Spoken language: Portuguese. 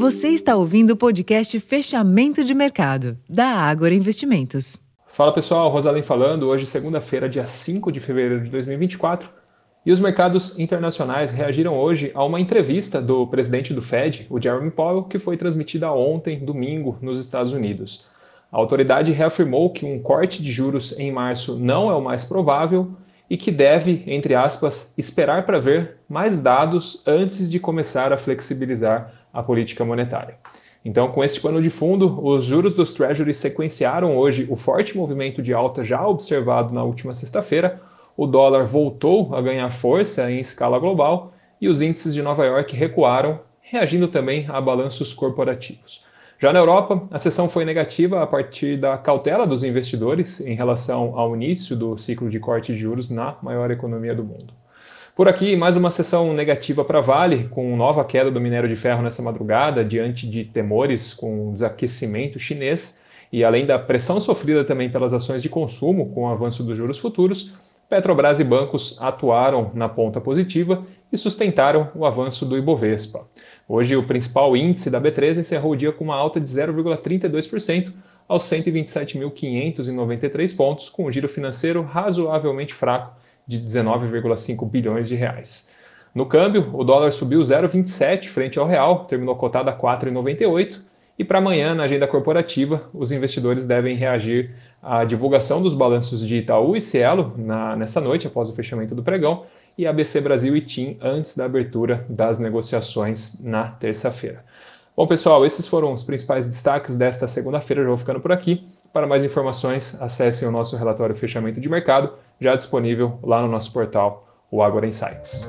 Você está ouvindo o podcast Fechamento de Mercado, da Ágora Investimentos. Fala pessoal, Rosalém falando. Hoje, segunda-feira, dia 5 de fevereiro de 2024. E os mercados internacionais reagiram hoje a uma entrevista do presidente do Fed, o Jeremy Powell, que foi transmitida ontem, domingo, nos Estados Unidos. A autoridade reafirmou que um corte de juros em março não é o mais provável e que deve, entre aspas, esperar para ver mais dados antes de começar a flexibilizar a política monetária. Então, com este pano de fundo, os juros dos Treasuries sequenciaram hoje o forte movimento de alta já observado na última sexta-feira. O dólar voltou a ganhar força em escala global e os índices de Nova York recuaram, reagindo também a balanços corporativos. Já na Europa, a sessão foi negativa a partir da cautela dos investidores em relação ao início do ciclo de corte de juros na maior economia do mundo. Por aqui, mais uma sessão negativa para Vale, com nova queda do minério de ferro nessa madrugada, diante de temores com o desaquecimento chinês e além da pressão sofrida também pelas ações de consumo com o avanço dos juros futuros, Petrobras e bancos atuaram na ponta positiva e sustentaram o avanço do Ibovespa. Hoje, o principal índice da B3 encerrou o dia com uma alta de 0,32% aos 127.593 pontos, com um giro financeiro razoavelmente fraco de 19,5 bilhões de reais. No câmbio, o dólar subiu 0,27 frente ao real, terminou cotado a 4,98 e para amanhã, na agenda corporativa, os investidores devem reagir à divulgação dos balanços de Itaú e Cielo na, nessa noite, após o fechamento do pregão, e ABC Brasil e TIM antes da abertura das negociações na terça-feira. Bom, pessoal, esses foram os principais destaques desta segunda-feira. Já vou ficando por aqui. Para mais informações, acessem o nosso relatório fechamento de mercado, já disponível lá no nosso portal, o Agora Insights.